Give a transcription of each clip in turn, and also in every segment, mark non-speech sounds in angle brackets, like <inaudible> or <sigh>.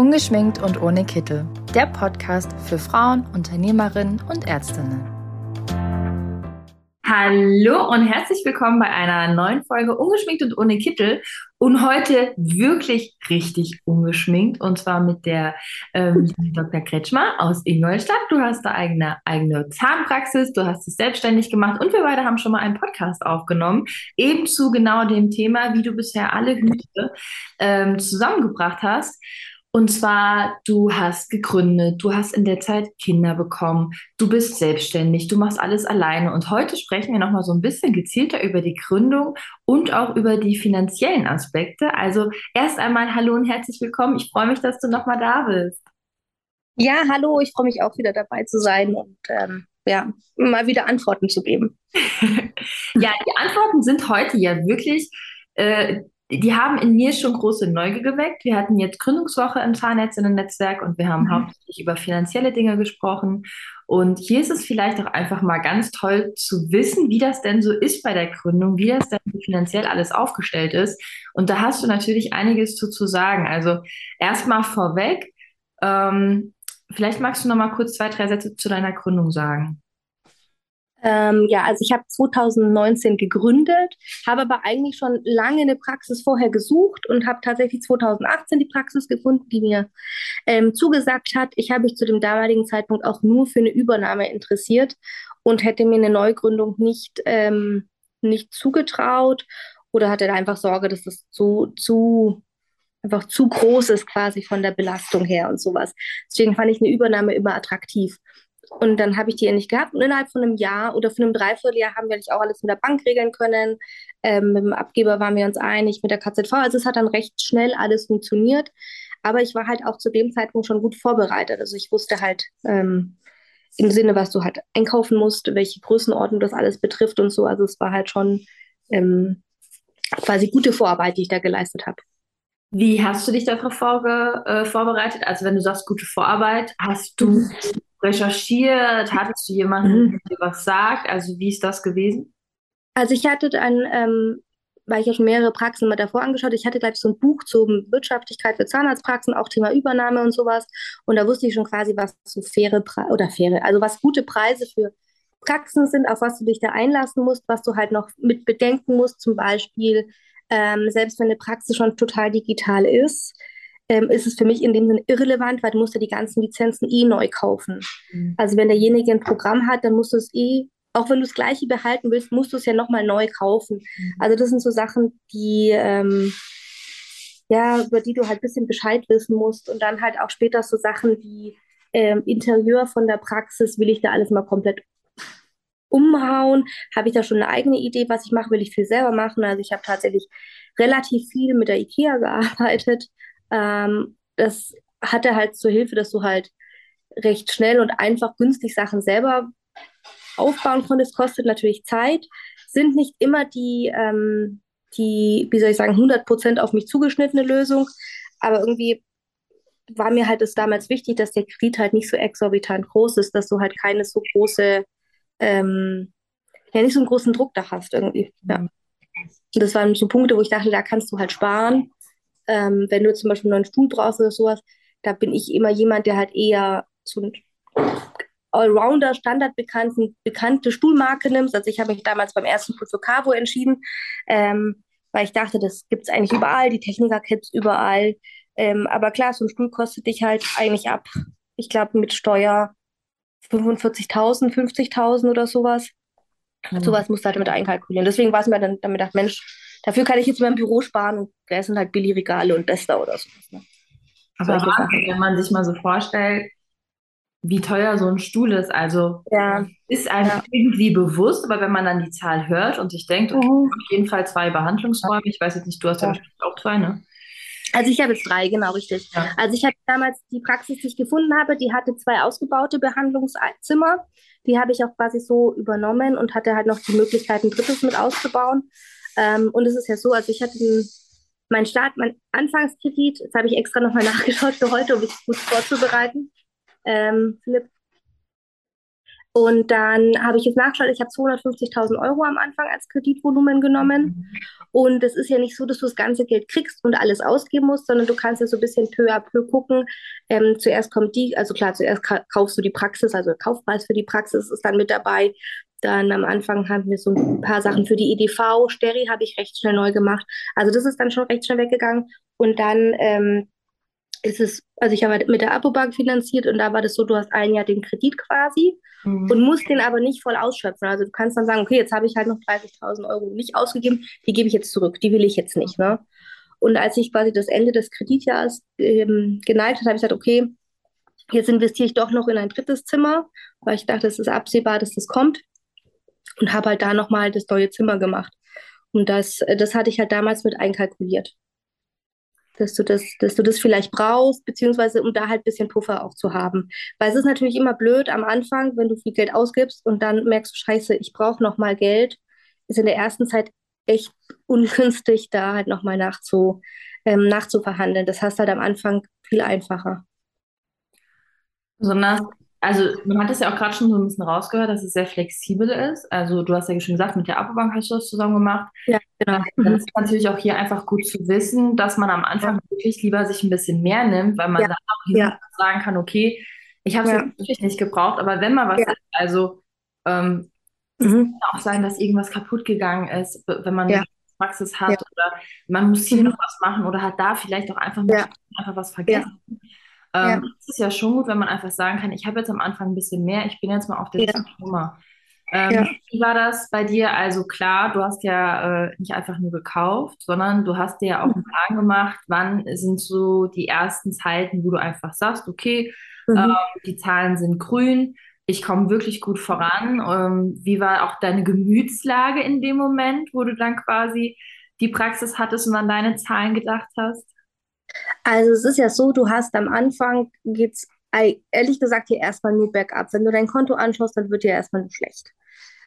Ungeschminkt und ohne Kittel. Der Podcast für Frauen, Unternehmerinnen und Ärztinnen. Hallo und herzlich willkommen bei einer neuen Folge Ungeschminkt und ohne Kittel. Und heute wirklich richtig ungeschminkt und zwar mit der ähm, <laughs> Dr. Kretschmer aus Ingolstadt. Du hast da eigene, eigene Zahnpraxis, du hast dich selbstständig gemacht und wir beide haben schon mal einen Podcast aufgenommen, eben zu genau dem Thema, wie du bisher alle Hüte ähm, zusammengebracht hast. Und zwar, du hast gegründet, du hast in der Zeit Kinder bekommen, du bist selbstständig, du machst alles alleine. Und heute sprechen wir nochmal so ein bisschen gezielter über die Gründung und auch über die finanziellen Aspekte. Also erst einmal hallo und herzlich willkommen. Ich freue mich, dass du nochmal da bist. Ja, hallo, ich freue mich auch wieder dabei zu sein und ähm, ja, mal wieder Antworten zu geben. <laughs> ja, die Antworten sind heute ja wirklich äh, die haben in mir schon große Neugier geweckt. Wir hatten jetzt Gründungswoche im Zahnärztinnen-Netzwerk und wir haben mhm. hauptsächlich über finanzielle Dinge gesprochen. Und hier ist es vielleicht auch einfach mal ganz toll zu wissen, wie das denn so ist bei der Gründung, wie das denn finanziell alles aufgestellt ist. Und da hast du natürlich einiges zu, zu sagen. Also erstmal vorweg, ähm, vielleicht magst du noch mal kurz zwei, drei Sätze zu deiner Gründung sagen. Ähm, ja, also ich habe 2019 gegründet, habe aber eigentlich schon lange eine Praxis vorher gesucht und habe tatsächlich 2018 die Praxis gefunden, die mir ähm, zugesagt hat. Ich habe mich zu dem damaligen Zeitpunkt auch nur für eine Übernahme interessiert und hätte mir eine Neugründung nicht, ähm, nicht zugetraut oder hatte da einfach Sorge, dass das zu, zu einfach zu groß ist quasi von der Belastung her und sowas. Deswegen fand ich eine Übernahme immer attraktiv. Und dann habe ich die endlich gehabt. Und innerhalb von einem Jahr oder von einem Dreivierteljahr haben wir nicht auch alles mit der Bank regeln können. Ähm, mit dem Abgeber waren wir uns einig, mit der KZV. Also es hat dann recht schnell alles funktioniert. Aber ich war halt auch zu dem Zeitpunkt schon gut vorbereitet. Also ich wusste halt ähm, im Sinne, was du halt einkaufen musst, welche Größenordnung das alles betrifft und so. Also es war halt schon ähm, quasi gute Vorarbeit, die ich da geleistet habe. Wie hast du dich darauf vorge äh, vorbereitet? Also wenn du sagst gute Vorarbeit, hast du recherchiert? Hattest du jemanden, mhm. der dir was sagt? Also wie ist das gewesen? Also ich hatte dann, ähm, weil ich ja schon mehrere Praxen mal davor angeschaut, ich hatte gleich so ein Buch zur Wirtschaftlichkeit für Zahnarztpraxen, auch Thema Übernahme und sowas. Und da wusste ich schon quasi, was so faire Pre oder faire, also was gute Preise für Praxen sind, auf was du dich da einlassen musst, was du halt noch mit bedenken musst, zum Beispiel, ähm, selbst wenn eine Praxis schon total digital ist, ähm, ist es für mich in dem Sinne irrelevant, weil du musst ja die ganzen Lizenzen eh neu kaufen. Mhm. Also wenn derjenige ein Programm hat, dann musst du es eh, auch wenn du das gleiche behalten willst, musst du es ja nochmal neu kaufen. Mhm. Also das sind so Sachen, die ähm, ja, über die du halt ein bisschen Bescheid wissen musst und dann halt auch später so Sachen wie ähm, Interieur von der Praxis, will ich da alles mal komplett umhauen? Habe ich da schon eine eigene Idee, was ich mache? Will ich viel selber machen? Also ich habe tatsächlich relativ viel mit der IKEA <laughs> gearbeitet, ähm, das hatte halt zur Hilfe, dass du halt recht schnell und einfach günstig Sachen selber aufbauen konntest. Kostet natürlich Zeit, sind nicht immer die, ähm, die, wie soll ich sagen, 100% auf mich zugeschnittene Lösung, aber irgendwie war mir halt das damals wichtig, dass der Kredit halt nicht so exorbitant groß ist, dass du halt keine so große, ähm, ja, nicht so einen großen Druck da hast irgendwie. Ja. Und das waren so Punkte, wo ich dachte, da kannst du halt sparen ähm, wenn du zum Beispiel einen neuen Stuhl brauchst oder sowas, da bin ich immer jemand, der halt eher so ein Allrounder, standardbekannten, bekannte Stuhlmarke nimmst. Also ich habe mich damals beim ersten Stuhl für Cavo entschieden, ähm, weil ich dachte, das gibt es eigentlich überall, die Techniker-Kits überall. Ähm, aber klar, so ein Stuhl kostet dich halt eigentlich ab, ich glaube mit Steuer 45.000, 50.000 oder sowas. Mhm. Sowas musst du halt damit einkalkulieren. Deswegen war es mir dann damit gedacht, Mensch, Dafür kann ich jetzt mein Büro sparen und da sind halt Billigregale und Bester oder so. Ne? Aber Wahnsinn, wenn man sich mal so vorstellt, wie teuer so ein Stuhl ist. Also ja. ist einem ja. irgendwie bewusst, aber wenn man dann die Zahl hört und sich denkt, okay, mhm. auf jeden Fall zwei Behandlungsräume, ich weiß jetzt nicht, du hast ja, ja bestimmt auch zwei, ne? Also ich habe jetzt drei, genau richtig. Ja. Also ich hatte damals die Praxis, die ich gefunden habe, die hatte zwei ausgebaute Behandlungszimmer. Die habe ich auch quasi so übernommen und hatte halt noch die Möglichkeit, ein drittes mit auszubauen. Ähm, und es ist ja so, also ich hatte den, mein Start, mein Anfangskredit, jetzt habe ich extra nochmal <laughs> nachgeschaut für heute, um mich gut vorzubereiten. Ähm, Philipp. Und dann habe ich jetzt nachgeschaut, ich habe 250.000 Euro am Anfang als Kreditvolumen genommen. Und es ist ja nicht so, dass du das ganze Geld kriegst und alles ausgeben musst, sondern du kannst ja so ein bisschen peu à peu gucken. Ähm, zuerst kommt die, also klar, zuerst kaufst du die Praxis, also der Kaufpreis für die Praxis ist dann mit dabei. Dann am Anfang haben wir so ein paar Sachen für die EDV. Steri habe ich recht schnell neu gemacht. Also das ist dann schon recht schnell weggegangen. Und dann ähm, ist es, also ich habe halt mit der Apobank finanziert und da war das so, du hast ein Jahr den Kredit quasi mhm. und musst den aber nicht voll ausschöpfen. Also du kannst dann sagen, okay, jetzt habe ich halt noch 30.000 Euro nicht ausgegeben, die gebe ich jetzt zurück, die will ich jetzt nicht. Ne? Und als ich quasi das Ende des Kreditjahres ähm, geneigt habe, habe ich gesagt, okay, jetzt investiere ich doch noch in ein drittes Zimmer, weil ich dachte, es ist absehbar, dass das kommt und habe halt da nochmal das neue Zimmer gemacht. Und das, das hatte ich halt damals mit einkalkuliert dass du das, dass du das vielleicht brauchst, beziehungsweise um da halt ein bisschen Puffer auch zu haben. Weil es ist natürlich immer blöd am Anfang, wenn du viel Geld ausgibst und dann merkst du, scheiße, ich brauche nochmal Geld, ist in der ersten Zeit echt ungünstig, da halt nochmal nachzu, ähm, nachzuverhandeln. Das hast halt am Anfang viel einfacher. Besonders also man hat es ja auch gerade schon so ein bisschen rausgehört, dass es sehr flexibel ist. Also du hast ja schon gesagt, mit der Apobank hast du das zusammen gemacht. Ja, genau. Das ist natürlich auch hier einfach gut zu wissen, dass man am Anfang ja. wirklich lieber sich ein bisschen mehr nimmt, weil man ja. dann auch ja. sagen kann, okay, ich habe es ja. wirklich nicht gebraucht, aber wenn mal was ist, also ähm, mhm. es kann auch sein, dass irgendwas kaputt gegangen ist, wenn man eine Praxis hat oder man muss hier mhm. noch was machen oder hat da vielleicht auch einfach einfach was vergessen. Ähm, ja. Es ist ja schon gut, wenn man einfach sagen kann, ich habe jetzt am Anfang ein bisschen mehr, ich bin jetzt mal auf der ja. Nummer. Ähm, ja. Wie war das bei dir? Also klar, du hast ja äh, nicht einfach nur gekauft, sondern du hast dir ja auch einen mhm. Plan gemacht, wann sind so die ersten Zeiten, wo du einfach sagst, okay, mhm. ähm, die Zahlen sind grün, ich komme wirklich gut voran. Ähm, wie war auch deine Gemütslage in dem Moment, wo du dann quasi die Praxis hattest und an deine Zahlen gedacht hast? Also es ist ja so, du hast am Anfang geht's ehrlich gesagt hier erstmal nur bergab. Wenn du dein Konto anschaust, dann wird dir erstmal nur schlecht.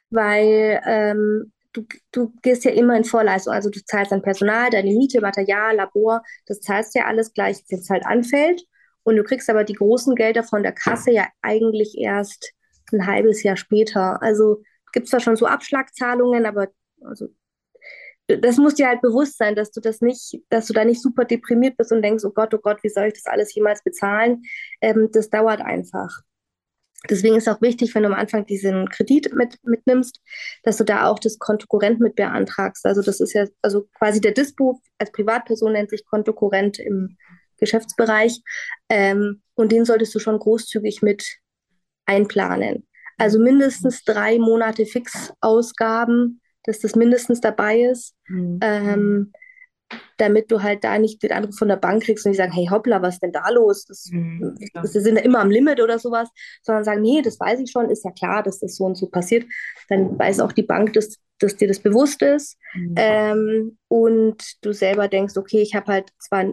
Weil ähm, du, du gehst ja immer in Vorleistung. Also du zahlst dein Personal, deine Miete, Material, Labor, das zahlst ja alles gleich, wenn es halt anfällt. Und du kriegst aber die großen Gelder von der Kasse ja eigentlich erst ein halbes Jahr später. Also gibt es zwar schon so Abschlagzahlungen, aber also das muss dir halt bewusst sein, dass du das nicht, dass du da nicht super deprimiert bist und denkst, oh Gott, oh Gott, wie soll ich das alles jemals bezahlen? Ähm, das dauert einfach. Deswegen ist auch wichtig, wenn du am Anfang diesen Kredit mit, mitnimmst, dass du da auch das Kontokorrent mit beantragst. Also das ist ja, also quasi der Dispo als Privatperson nennt sich Kontokorrent im Geschäftsbereich. Ähm, und den solltest du schon großzügig mit einplanen. Also mindestens drei Monate Fixausgaben dass das mindestens dabei ist, mhm. ähm, damit du halt da nicht den Anruf von der Bank kriegst und die sagen, hey hoppla, was ist denn da los? Das, mhm, das sind ja immer am Limit oder sowas, sondern sagen, nee, das weiß ich schon, ist ja klar, dass das so und so passiert. Dann weiß auch die Bank, dass, dass dir das bewusst ist mhm. ähm, und du selber denkst, okay, ich habe halt zwar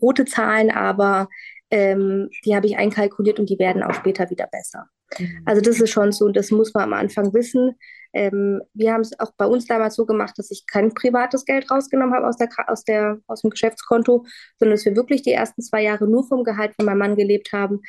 rote Zahlen, aber ähm, die habe ich einkalkuliert und die werden auch später wieder besser. Mhm. Also das ist schon so und das muss man am Anfang wissen. Ähm, wir haben es auch bei uns damals so gemacht, dass ich kein privates Geld rausgenommen habe aus, der, aus, der, aus dem Geschäftskonto, sondern dass wir wirklich die ersten zwei Jahre nur vom Gehalt von meinem Mann gelebt haben.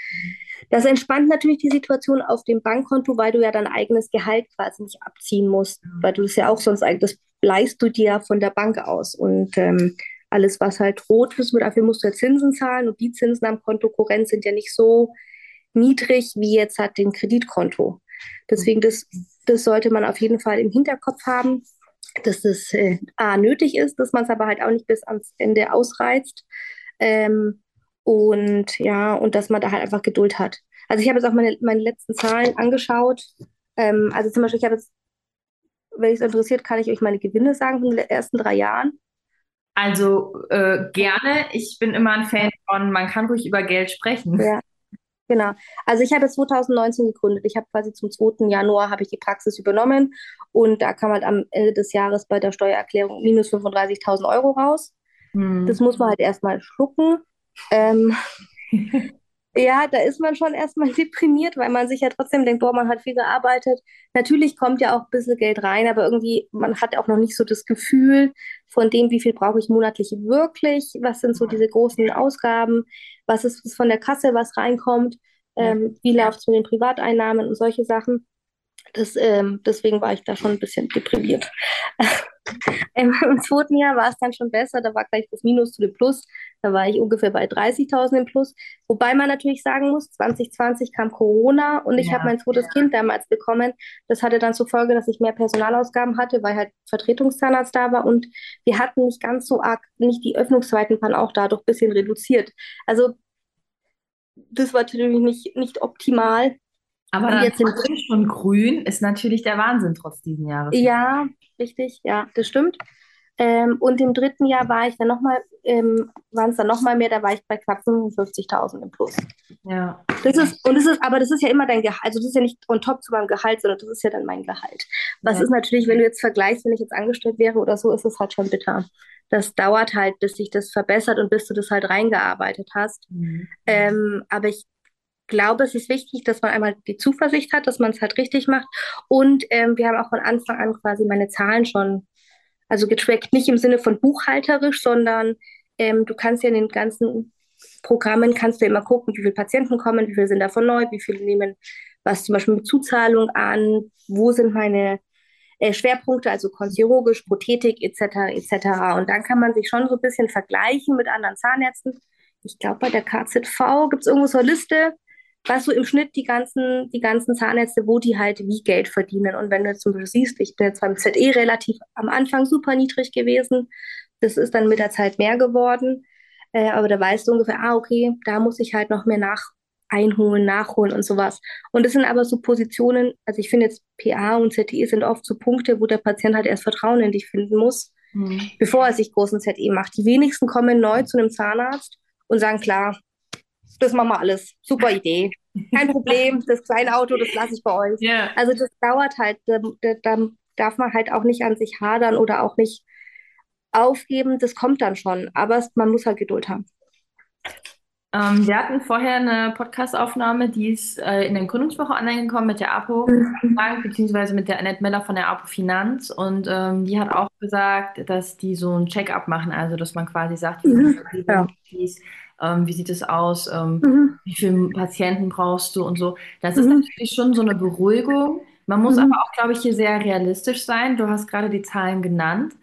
Das entspannt natürlich die Situation auf dem Bankkonto, weil du ja dein eigenes Gehalt quasi nicht abziehen musst, weil du das ja auch sonst eigentlich, das leist du dir von der Bank aus. Und ähm, alles, was halt rot ist, dafür musst du ja Zinsen zahlen und die Zinsen am Konto Korrent sind ja nicht so niedrig wie jetzt hat den Kreditkonto. Deswegen, das, das sollte man auf jeden Fall im Hinterkopf haben, dass das äh, A, nötig ist, dass man es aber halt auch nicht bis ans Ende ausreizt. Ähm, und ja, und dass man da halt einfach Geduld hat. Also ich habe jetzt auch meine, meine letzten Zahlen angeschaut. Ähm, also zum Beispiel, ich habe jetzt, wenn es interessiert, kann ich euch meine Gewinne sagen von den ersten drei Jahren. Also äh, gerne. Ich bin immer ein Fan von, man kann ruhig über Geld sprechen. Ja, Genau. Also ich habe 2019 gegründet. Ich habe quasi zum 2. Januar habe ich die Praxis übernommen und da kam halt am Ende des Jahres bei der Steuererklärung minus 35.000 Euro raus. Hm. Das muss man halt erstmal schlucken. Ähm, <laughs> ja, da ist man schon erstmal <laughs> deprimiert, weil man sich ja trotzdem denkt, boah, man hat viel gearbeitet. Natürlich kommt ja auch ein bisschen Geld rein, aber irgendwie, man hat auch noch nicht so das Gefühl von dem, wie viel brauche ich monatlich wirklich, was sind so diese großen Ausgaben, was ist von der Kasse, was reinkommt, ähm, wie läuft es mit den Privateinnahmen und solche Sachen. Das, ähm, deswegen war ich da schon ein bisschen deprimiert. <laughs> Im, Im zweiten Jahr war es dann schon besser, da war gleich das Minus zu dem Plus. Da war ich ungefähr bei 30.000 im Plus. Wobei man natürlich sagen muss, 2020 kam Corona und ich Ja, habe mein zweites ja. Kind damals bekommen. Das hatte dann zur Folge, dass ich mehr Personalausgaben hatte, weil halt Vertretungszahnarzt da war und wir hatten nicht ganz so arg, nicht die Öffnungszeiten waren auch dadurch ein bisschen reduziert. Also das war natürlich nicht, nicht optimal. Aber dann jetzt sind schon grün ist natürlich der Wahnsinn trotz diesen Jahres. Ja, richtig, ja, das stimmt. Ähm, und im dritten Jahr war ich dann nochmal, ähm, waren es dann nochmal mehr, da war ich bei knapp 55.000 im Plus. Ja. Das ist, und das ist, aber das ist ja immer dein Gehalt, also das ist ja nicht on top zu meinem Gehalt, sondern das ist ja dann mein Gehalt. Was Ja. ist natürlich, wenn du jetzt vergleichst, wenn ich jetzt angestellt wäre oder so, ist es halt schon bitter. Das dauert halt, bis sich das verbessert und bis du das halt reingearbeitet hast. Mhm. Ähm, aber ich glaube, es ist wichtig, dass man einmal die Zuversicht hat, dass man es halt richtig macht. Und ähm, wir haben auch von Anfang an quasi meine Zahlen schon, also getrackt, nicht im Sinne von buchhalterisch, sondern ähm, du kannst ja in den ganzen Programmen, kannst du immer gucken, wie viele Patienten kommen, wie viele sind davon neu, wie viele nehmen was zum Beispiel mit Zuzahlung an, wo sind meine äh, Schwerpunkte, also chirurgisch, Prothetik etc. etc. Und dann kann man sich schon so ein bisschen vergleichen mit anderen Zahnärzten. Ich glaube, bei der KZV gibt es irgendwo so eine Liste, was so im Schnitt die ganzen, die ganzen Zahnärzte, wo die halt wie Geld verdienen. Und wenn du jetzt zum Beispiel siehst, ich bin jetzt beim ZE relativ am Anfang super niedrig gewesen, das ist dann mit der Zeit mehr geworden. Äh, aber da weißt du ungefähr, ah, okay, da muss ich halt noch mehr nach einholen, nachholen und sowas. Und das sind aber so Positionen, also ich finde jetzt PA und ZE sind oft so Punkte, wo der Patient halt erst Vertrauen in dich finden muss, Mhm. bevor er sich großen ZE macht. Die wenigsten kommen neu zu einem Zahnarzt und sagen, klar, das machen wir alles. Super Idee. Kein <laughs> Problem, das kleine Auto, das lasse ich bei euch. Ja. Also das dauert halt, da, da, da darf man halt auch nicht an sich hadern oder auch nicht aufgeben, das kommt dann schon. Aber man muss halt Geduld haben. Ähm, wir hatten vorher eine Podcast-Aufnahme, die ist äh, in der Gründungswoche online gekommen mit der APO Bank, beziehungsweise mit der Annette Miller von der APO Finanz. Und ähm, die hat auch gesagt, dass die so ein Check-up machen, also dass man quasi sagt, Mhm. wie, Ja. Ähm, wie sieht es aus, ähm, Mhm. wie viele Patienten brauchst du und so. Das ist Mhm. natürlich schon so eine Beruhigung. Man muss Mhm. aber auch, glaube ich, hier sehr realistisch sein. Du hast gerade die Zahlen genannt.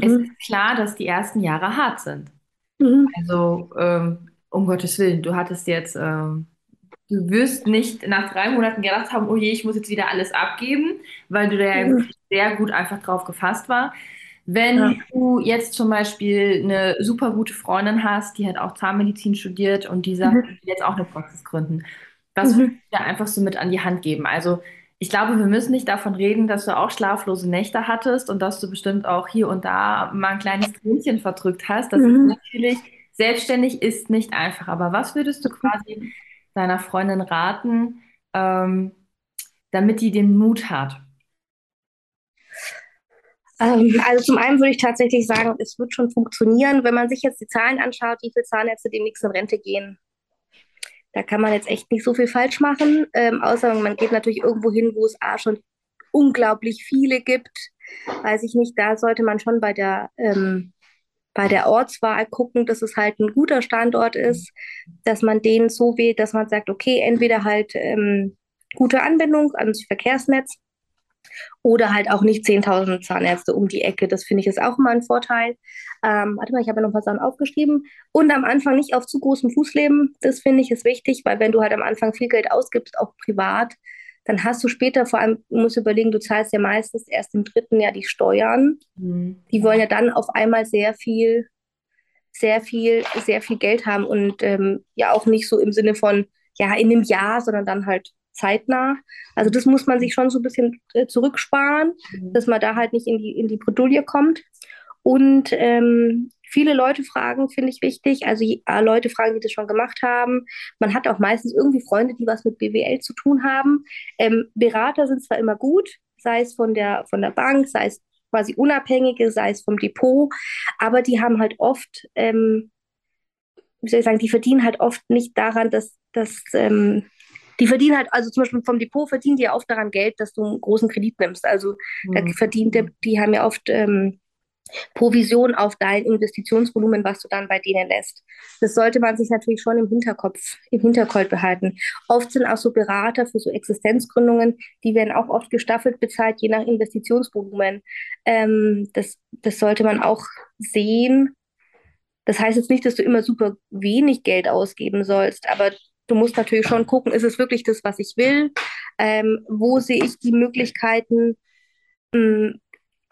Es Mhm. ist klar, dass die ersten Jahre hart sind. Mhm. Also, ähm, um Gottes Willen, du hattest jetzt, ähm, du wirst nicht nach drei Monaten gedacht haben, oh je, ich muss jetzt wieder alles abgeben, weil du da ja Mhm. wirklich sehr gut einfach drauf gefasst war. Wenn Ja. du jetzt zum Beispiel eine super gute Freundin hast, die hat auch Zahnmedizin studiert und die sagt, Mhm. ich will jetzt auch eine Praxis gründen, was Mhm. würdest du dir einfach so mit an die Hand geben? Also, ich glaube, wir müssen nicht davon reden, dass du auch schlaflose Nächte hattest und dass du bestimmt auch hier und da mal ein kleines Tränchen verdrückt hast. Das ist Mhm. natürlich, selbstständig ist nicht einfach. Aber was würdest du quasi deiner Freundin raten, ähm, damit die den Mut hat? Ähm, also zum einen würde ich tatsächlich sagen, es wird schon funktionieren, wenn man sich jetzt die Zahlen anschaut, wie viele Zahnärzte demnächst in Rente gehen. Da kann man jetzt echt nicht so viel falsch machen, ähm, außer man geht natürlich irgendwo hin, wo es A schon unglaublich viele gibt. Weiß ich nicht, da sollte man schon bei der, ähm, bei der Ortswahl gucken, dass es halt ein guter Standort ist, dass man den so wählt, dass man sagt, okay, entweder halt ähm, gute Anbindung ans Verkehrsnetz oder halt auch nicht 10.000 Zahnärzte um die Ecke. Das finde ich ist auch immer ein Vorteil. Ähm, warte mal, ich habe ja noch ein paar Sachen aufgeschrieben. Und am Anfang nicht auf zu großem Fuß leben. Das finde ich ist wichtig, weil wenn du halt am Anfang viel Geld ausgibst, auch privat, dann hast du später vor allem, du musst überlegen, du zahlst ja meistens erst im dritten Jahr die Steuern. Mhm. Die wollen ja dann auf einmal sehr viel, sehr viel, sehr viel Geld haben und ähm, ja auch nicht so im Sinne von, ja, in einem Jahr, sondern dann halt zeitnah. Also das muss man sich schon so ein bisschen äh, zurücksparen, Mhm. dass man da halt nicht in die, in die Bredouille kommt. Und ähm, viele Leute fragen, finde ich wichtig. Also äh, Leute fragen, die das schon gemacht haben. Man hat auch meistens irgendwie Freunde, die was mit BWL zu tun haben. Ähm, Berater sind zwar immer gut, sei es von der, von der Bank, sei es quasi Unabhängige, sei es vom Depot, aber die haben halt oft, ähm, wie soll ich sagen, die verdienen halt oft nicht daran, dass, dass ähm, die verdienen halt, also zum Beispiel vom Depot verdienen die ja oft daran Geld, dass du einen großen Kredit nimmst. Also da Mhm. verdient der, die haben ja oft ähm, Provision auf dein Investitionsvolumen, was du dann bei denen lässt. Das sollte man sich natürlich schon im Hinterkopf, im Hinterkopf behalten. Oft sind auch so Berater für so Existenzgründungen, die werden auch oft gestaffelt bezahlt, je nach Investitionsvolumen. Ähm, das, das sollte man auch sehen. Das heißt jetzt nicht, dass du immer super wenig Geld ausgeben sollst, aber du musst natürlich schon gucken, ist es wirklich das, was ich will? Ähm, wo sehe ich die Möglichkeiten, mh, hm,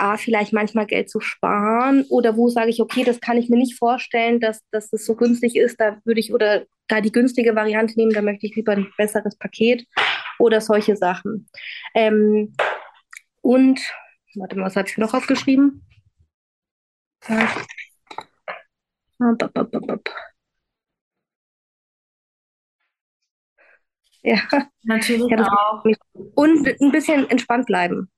A, vielleicht manchmal Geld zu sparen oder wo sage ich, okay, das kann ich mir nicht vorstellen, dass, dass das so günstig ist, da würde ich oder da die günstige Variante nehmen, da möchte ich lieber ein besseres Paket oder solche Sachen. Ähm, und, warte mal, was habe ich noch aufgeschrieben? Ja. Ja, natürlich ja, auch. Und ein bisschen entspannt bleiben.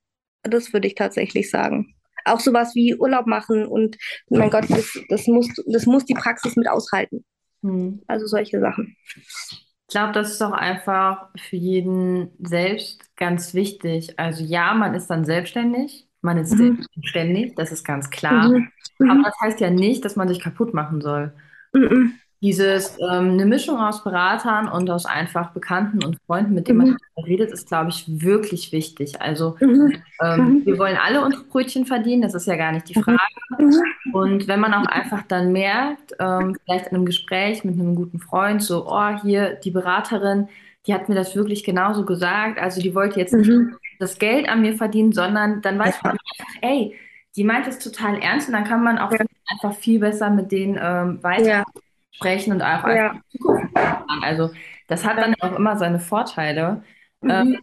Das würde ich tatsächlich sagen. Auch sowas wie Urlaub machen und mein Gott, das, das, muss, das muss die Praxis mit aushalten. Hm. Also solche Sachen. Ich glaube, das ist auch einfach für jeden selbst ganz wichtig. Also ja, man ist dann selbstständig, man ist mhm. selbstständig, das ist ganz klar. Mhm. Mhm. Aber das heißt ja nicht, dass man sich kaputt machen soll. Mhm. Dieses, ähm, eine Mischung aus Beratern und aus einfach Bekannten und Freunden, mit denen mhm. man redet, ist, glaube ich, wirklich wichtig. Also mhm. ähm, mhm. wir wollen alle unsere Brötchen verdienen, das ist ja gar nicht die mhm. Frage. Mhm. Und wenn man auch einfach dann merkt, ähm, vielleicht in einem Gespräch mit einem guten Freund, so, oh, hier die Beraterin, die hat mir das wirklich genauso gesagt. Also die wollte jetzt nicht mhm. das Geld an mir verdienen, sondern dann weiß man einfach, ey, die meint es total ernst und dann kann man auch ja. einfach viel besser mit denen ähm, weiter. Ja sprechen und auch ja. Also das hat dann auch immer seine Vorteile. Mhm. Ähm,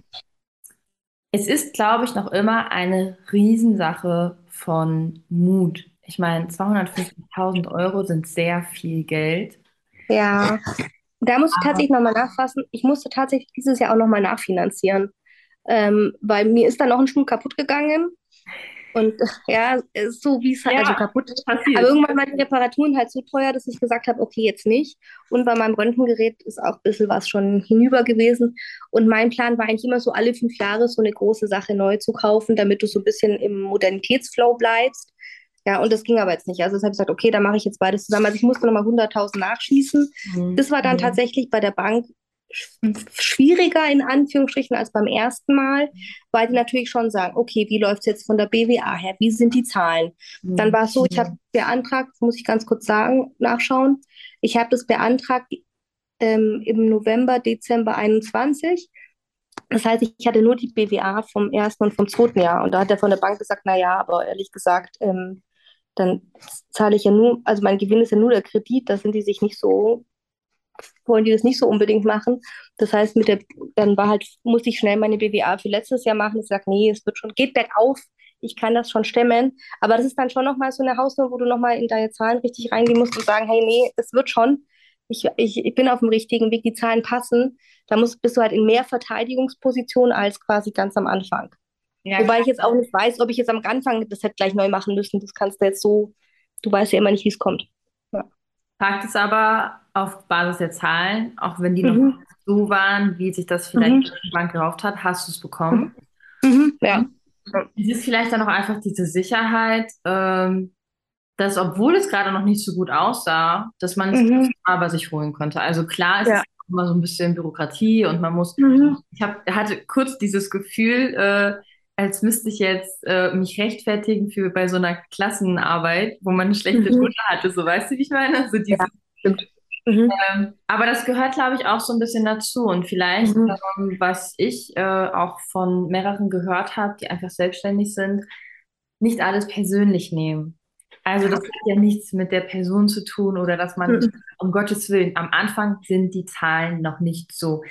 es ist, glaube ich, noch immer eine Riesensache von Mut. Ich meine, 250.000 Euro sind sehr viel Geld. Ja, da muss ich tatsächlich nochmal nachfassen. Ich musste tatsächlich dieses Jahr auch nochmal nachfinanzieren, ähm, weil mir ist da noch ein Schuh kaputt gegangen und <laughs> ja, so wie es halt ja, also kaputt ist. Aber irgendwann waren die Reparaturen halt so teuer, dass ich gesagt habe, okay, jetzt nicht. Und bei meinem Röntgengerät ist auch ein bisschen was schon hinüber gewesen. Und mein Plan war eigentlich immer so alle fünf Jahre so eine große Sache neu zu kaufen, damit du so ein bisschen im Modernitätsflow bleibst. Ja, und das ging aber jetzt nicht. Also deshalb habe ich gesagt, okay, dann mache ich jetzt beides zusammen. Also ich musste nochmal 100.000 nachschießen. Mhm. Das war dann mhm. tatsächlich bei der Bank schwieriger in Anführungsstrichen als beim ersten Mal, weil die natürlich schon sagen, okay, wie läuft es jetzt von der BWA her? Wie sind die Zahlen? Mhm. Dann war es so, ich habe beantragt, muss ich ganz kurz sagen, nachschauen. Ich habe das beantragt ähm, im November, Dezember 21. Das heißt, ich hatte nur die BWA vom ersten und vom zweiten Jahr. Und da hat er von der Bank gesagt, na ja, aber ehrlich gesagt, ähm, dann zahle ich ja nur, also mein Gewinn ist ja nur der Kredit, da sind die sich nicht so wollen die das nicht so unbedingt machen. Das heißt, mit der, dann war halt, musste ich schnell meine BWA für letztes Jahr machen. Ich sage, nee, es wird schon, geht bergauf, ich kann das schon stemmen. Aber das ist dann schon nochmal so eine Hausnummer, wo du nochmal in deine Zahlen richtig reingehen musst und sagen, hey, nee, es wird schon. Ich, ich, ich bin auf dem richtigen Weg, die Zahlen passen. Da musst, bist du halt in mehr Verteidigungsposition als quasi ganz am Anfang. Ja, Wobei ich jetzt auch nicht weiß, ob ich jetzt am Anfang das hätte gleich neu machen müssen. Das kannst du jetzt so, du weißt ja immer nicht, wie es kommt. Fakt ist aber, auf Basis der Zahlen, auch wenn die mhm. noch so waren, wie sich das vielleicht mhm. die Bank gerauft hat, hast du es bekommen. Mhm. mhm. Ja. Es ist vielleicht dann auch einfach diese Sicherheit, ähm, dass obwohl es gerade noch nicht so gut aussah, dass man es mhm. aber sich holen konnte. Also klar ist ja. es immer so ein bisschen Bürokratie und man muss, mhm. ich hab, hatte kurz dieses Gefühl, äh, als müsste ich jetzt äh, mich rechtfertigen für bei so einer Klassenarbeit, wo man eine schlechte mhm. Note hatte, so weißt du, wie ich meine? So dieses, ja, stimmt. Mhm. Ähm, aber das gehört, glaube ich, auch so ein bisschen dazu. Und vielleicht, mhm. ähm, was ich äh, auch von mehreren gehört habe, die einfach selbstständig sind, nicht alles persönlich nehmen. Also das hat ja nichts mit der Person zu tun oder dass man, mhm. um Gottes Willen, am Anfang sind die Zahlen noch nicht so.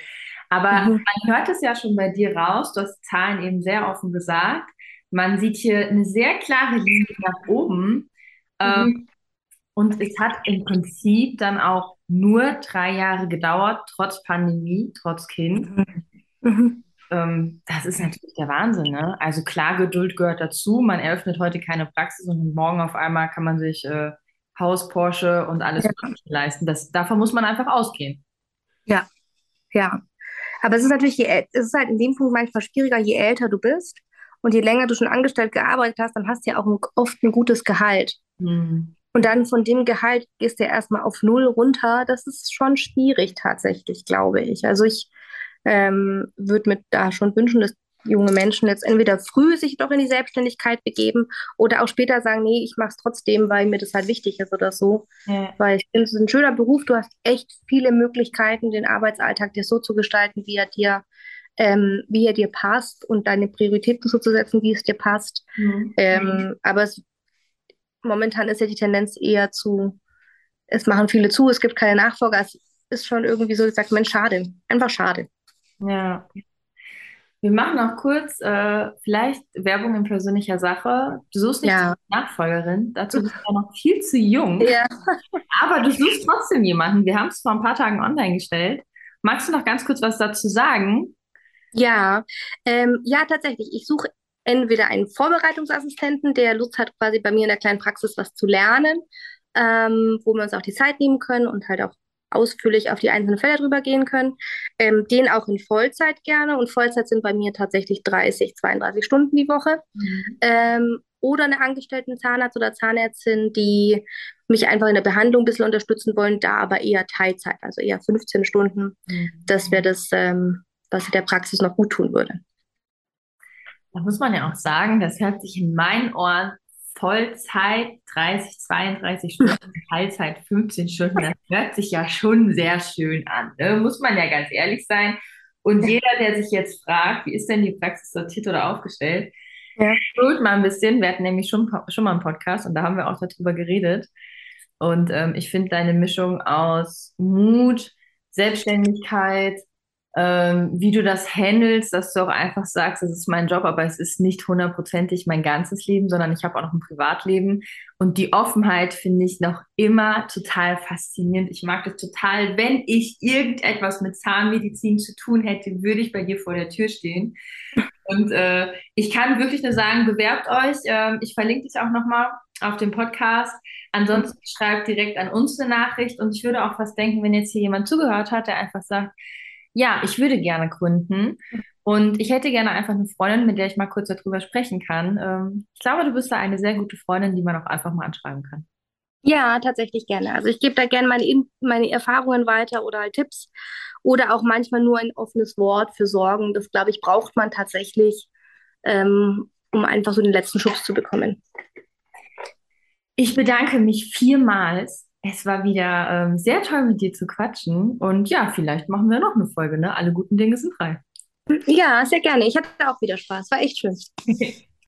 Aber mhm. man hört es ja schon bei dir raus, du hast Zahlen eben sehr offen gesagt. Man sieht hier eine sehr klare Linie nach oben. Ähm, mhm. und es hat im Prinzip dann auch nur drei Jahre gedauert, trotz Pandemie, trotz Kind. Mhm. mhm. Ähm, das ist natürlich der Wahnsinn. Ne? Also klar, Geduld gehört dazu. Man eröffnet heute keine Praxis und morgen auf einmal kann man sich äh, Haus, Porsche und alles ja. leisten. Das, davon muss man einfach ausgehen. Ja, ja. Aber es ist natürlich, je, es ist halt in dem Punkt manchmal schwieriger, je älter du bist Und je länger du schon angestellt gearbeitet hast, dann hast du ja auch ein, oft ein gutes Gehalt. Mhm. Und dann von dem Gehalt gehst du ja erstmal auf Null runter. Das ist schon schwierig tatsächlich, glaube ich. Also ich ähm, würde mir da schon wünschen, dass junge Menschen jetzt entweder früh sich doch in die Selbstständigkeit begeben oder auch später sagen, nee, ich mache es trotzdem, weil mir das halt wichtig ist oder so. Ja. Weil ich finde, es ist ein schöner Beruf, du hast echt viele Möglichkeiten, den Arbeitsalltag dir so zu gestalten, wie er dir, ähm, wie er dir passt und deine Prioritäten so zu setzen, wie es dir passt. Mhm. Ähm, aber es, momentan ist ja die Tendenz eher zu, es machen viele zu, es gibt keine Nachfolger, es ist schon irgendwie so gesagt, Mensch, schade, einfach schade. Ja, wir machen noch kurz äh, vielleicht Werbung in persönlicher Sache. Du suchst nicht ja. eine Nachfolgerin, dazu bist du ja noch viel zu jung. <laughs> Ja. Aber du suchst trotzdem jemanden. Wir haben es vor ein paar Tagen online gestellt. Magst du noch ganz kurz was dazu sagen? Ja, ähm, ja, tatsächlich. Ich suche entweder einen Vorbereitungsassistenten, der Lust hat, quasi bei mir in der kleinen Praxis was zu lernen, ähm, wo wir uns auch die Zeit nehmen können und halt auch ausführlich auf die einzelnen Fälle drüber gehen können. Ähm, den auch in Vollzeit gerne. Und Vollzeit sind bei mir tatsächlich 30, 32 Stunden die Woche. Mhm. Ähm, oder eine angestellten Zahnarzt oder Zahnärztin, die mich einfach in der Behandlung ein bisschen unterstützen wollen, da aber eher Teilzeit, also eher 15 Stunden. Mhm. Das wäre das, ähm, was der Praxis noch gut tun würde. Da muss man ja auch sagen, das hört sich in meinen Ohren Vollzeit 30, 32 Stunden, <laughs> Teilzeit 15 Stunden, das hört sich ja schon sehr schön an. Ne? Muss man ja ganz ehrlich sein. Und jeder, der sich jetzt fragt, wie ist denn die Praxis sortiert oder aufgestellt, ja. Schuld mal ein bisschen. Wir hatten nämlich schon, schon mal einen Podcast und da haben wir auch darüber geredet. Und ähm, ich finde deine Mischung aus Mut, Selbstständigkeit, ähm, wie du das handelst, dass du auch einfach sagst, das ist mein Job, aber es ist nicht hundertprozentig mein ganzes Leben, sondern ich habe auch noch ein Privatleben. Und die Offenheit finde ich noch immer total faszinierend. Ich mag das total. Wenn ich irgendetwas mit Zahnmedizin zu tun hätte, würde ich bei dir vor der Tür stehen. Und äh, ich kann wirklich nur sagen, bewerbt euch. Ähm, ich verlinke dich auch nochmal auf dem Podcast. Ansonsten schreibt direkt an uns eine Nachricht. Und ich würde auch was denken, wenn jetzt hier jemand zugehört hat, der einfach sagt, ja, ich würde gerne gründen. Und ich hätte gerne einfach eine Freundin, mit der ich mal kurz darüber sprechen kann. Ähm, ich glaube, du bist da eine sehr gute Freundin, die man auch einfach mal anschreiben kann. Ja, tatsächlich gerne. Also ich gebe da gerne meine, meine Erfahrungen weiter oder halt Tipps oder auch manchmal nur ein offenes Wort für Sorgen. Das, glaube ich, braucht man tatsächlich, ähm, um einfach so den letzten Schubs zu bekommen. Ich bedanke mich vielmals es war wieder ähm, sehr toll, mit dir zu quatschen. Und ja, vielleicht machen wir noch eine Folge, ne? Alle guten Dinge sind frei. Ja, sehr gerne. Ich hatte auch wieder Spaß. War echt schön. <laughs>